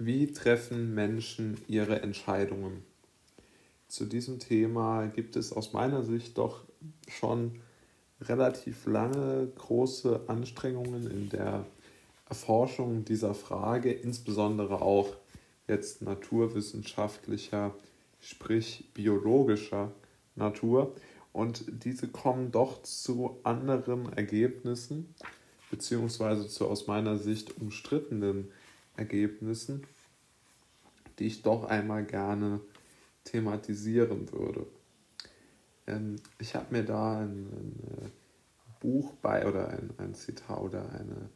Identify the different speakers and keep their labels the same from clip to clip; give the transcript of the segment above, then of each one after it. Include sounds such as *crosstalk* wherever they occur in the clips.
Speaker 1: Wie treffen Menschen ihre Entscheidungen? Zu diesem Thema gibt es aus meiner Sicht doch schon relativ lange große Anstrengungen in der Erforschung dieser Frage, insbesondere auch jetzt naturwissenschaftlicher, sprich biologischer Natur. Und diese kommen doch zu anderen Ergebnissen, beziehungsweise zu aus meiner Sicht umstrittenen Ergebnissen, die ich doch einmal gerne thematisieren würde. Ähm, ich habe mir da ein, ein, äh, Buch bei oder ein, ein Zitat oder eine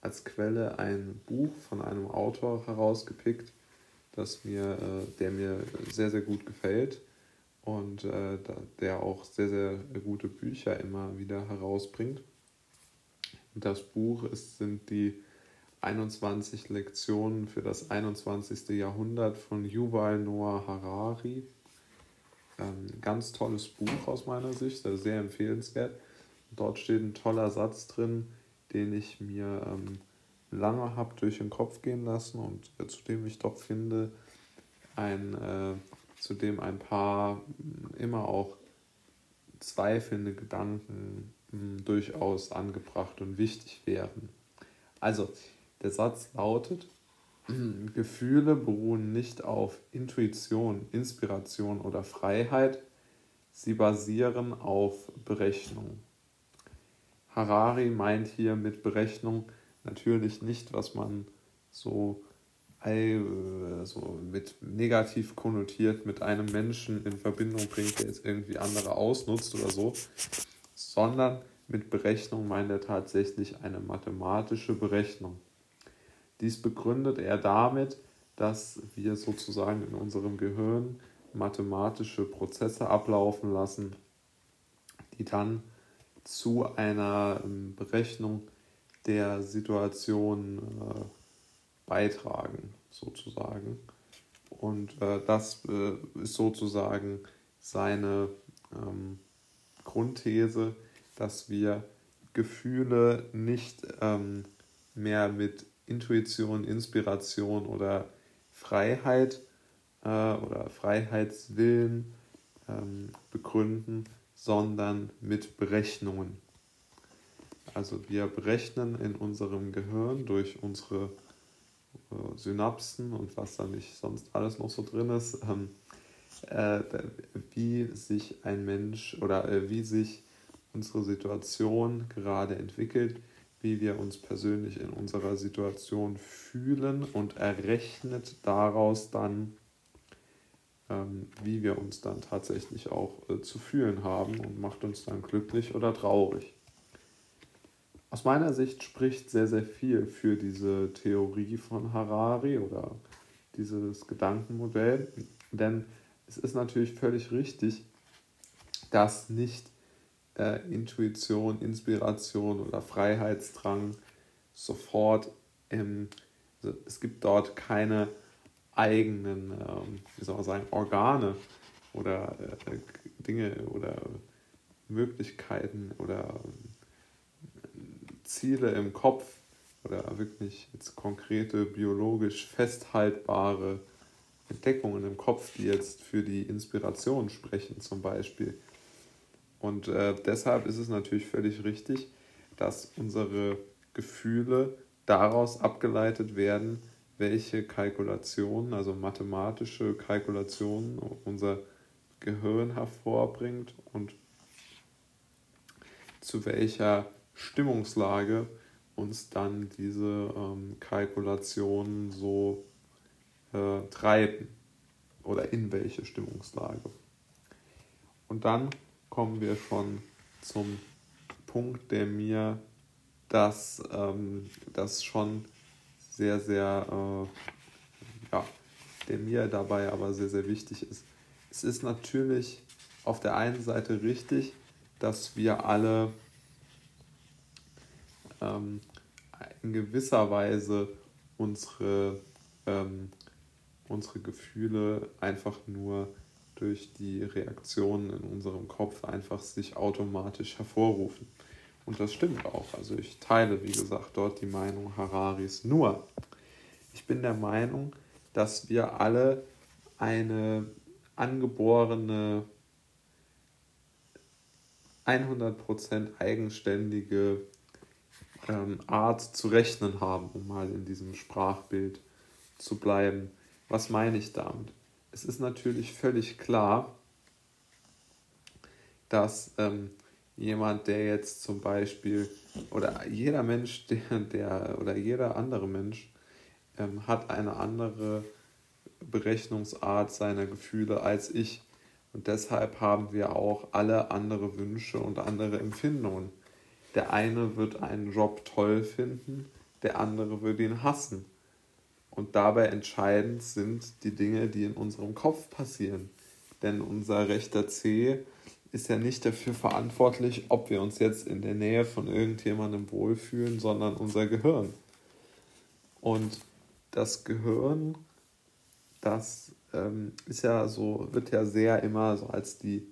Speaker 1: als Quelle ein Buch von einem Autor herausgepickt, das mir, äh, der mir sehr, sehr gut gefällt und äh, der auch sehr, sehr gute Bücher immer wieder herausbringt. Das Buch ist, sind die 21 Lektionen für das 21. Jahrhundert von Yuval Noah Harari. Ähm, ganz tolles Buch aus meiner Sicht, also sehr empfehlenswert. Dort steht ein toller Satz drin, den ich mir ähm, lange habe durch den Kopf gehen lassen und äh, zu dem ich doch finde, ein, äh, zu dem ein paar immer auch zweifelnde Gedanken mh, durchaus angebracht und wichtig wären. Also, der Satz lautet, *clears throat* Gefühle beruhen nicht auf Intuition, Inspiration oder Freiheit, sie basieren auf Berechnung. Harari meint hier mit Berechnung natürlich nicht, was man so, so mit negativ konnotiert mit einem Menschen in Verbindung bringt, der jetzt irgendwie andere ausnutzt oder so, sondern mit Berechnung meint er tatsächlich eine mathematische Berechnung. Dies begründet er damit, dass wir sozusagen in unserem Gehirn mathematische Prozesse ablaufen lassen, die dann zu einer ähm, Berechnung der Situation äh, beitragen, sozusagen. Und äh, das äh, ist sozusagen seine ähm, Grundthese, dass wir Gefühle nicht ähm, mehr mit Intuition, Inspiration oder Freiheit äh, oder Freiheitswillen ähm, begründen, sondern mit Berechnungen. Also wir berechnen in unserem Gehirn durch unsere äh, Synapsen und was da nicht sonst alles noch so drin ist, ähm, äh, wie sich ein Mensch oder äh, wie sich unsere Situation gerade entwickelt, wie wir uns persönlich in unserer Situation fühlen und errechnet daraus dann, ähm, wie wir uns dann tatsächlich auch äh, zu fühlen haben und macht uns dann glücklich oder traurig. Aus meiner Sicht spricht sehr, sehr viel für diese Theorie von Harari oder dieses Gedankenmodell, denn es ist natürlich völlig richtig, dass nicht äh, Intuition, Inspiration oder Freiheitsdrang sofort im, also es gibt dort keine eigenen, ähm, wie soll man sagen, Organe oder äh, Dinge oder Möglichkeiten oder Ziele im Kopf oder wirklich jetzt konkrete biologisch festhaltbare Entdeckungen im Kopf, die jetzt für die Inspiration sprechen zum Beispiel. Und äh, deshalb ist es natürlich völlig richtig, dass unsere Gefühle daraus abgeleitet werden, welche Kalkulationen, also mathematische Kalkulationen unser Gehirn hervorbringt und zu welcher Stimmungslage uns dann diese ähm, Kalkulationen so äh, treiben oder in welche Stimmungslage. Und dann kommen wir schon zum Punkt, der mir das, ähm, das schon sehr, sehr, äh, ja, der mir dabei aber sehr, sehr wichtig ist. Es ist natürlich auf der einen Seite richtig, dass wir alle ähm, in gewisser Weise unsere, ähm, unsere Gefühle einfach nur durch die Reaktionen in unserem Kopf einfach sich automatisch hervorrufen. Und das stimmt auch. Also ich teile, wie gesagt, dort die Meinung Hararis. Nur, Ich bin der Meinung, dass wir alle eine angeborene 100% eigenständige ähm, Art zu rechnen haben, um mal in diesem Sprachbild zu bleiben. Was meine ich damit? Es ist natürlich völlig klar, dass ähm, jemand, der jetzt zum Beispiel, oder jeder Mensch, *laughs* der, der oder jeder andere Mensch, ähm, hat eine andere Berechnungsart seiner Gefühle als ich. Und deshalb haben wir auch alle andere Wünsche und andere Empfindungen. Der eine wird einen Job toll finden, der andere wird ihn hassen. Und dabei entscheidend sind die Dinge, die in unserem Kopf passieren. Denn unser rechter C ist ja nicht dafür verantwortlich, ob wir uns jetzt in der Nähe von irgendjemandem wohlfühlen, sondern unser Gehirn. Und das Gehirn, das ähm, ist ja so, wird ja sehr immer so als die,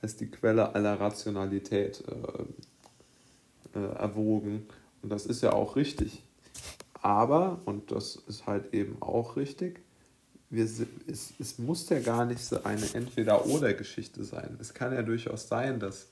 Speaker 1: als die Quelle aller Rationalität äh, äh, erwogen. Und das ist ja auch richtig. Aber, und das ist halt eben auch richtig, wir, es, es muss ja gar nicht so eine Entweder-Oder-Geschichte sein. Es kann ja durchaus sein, dass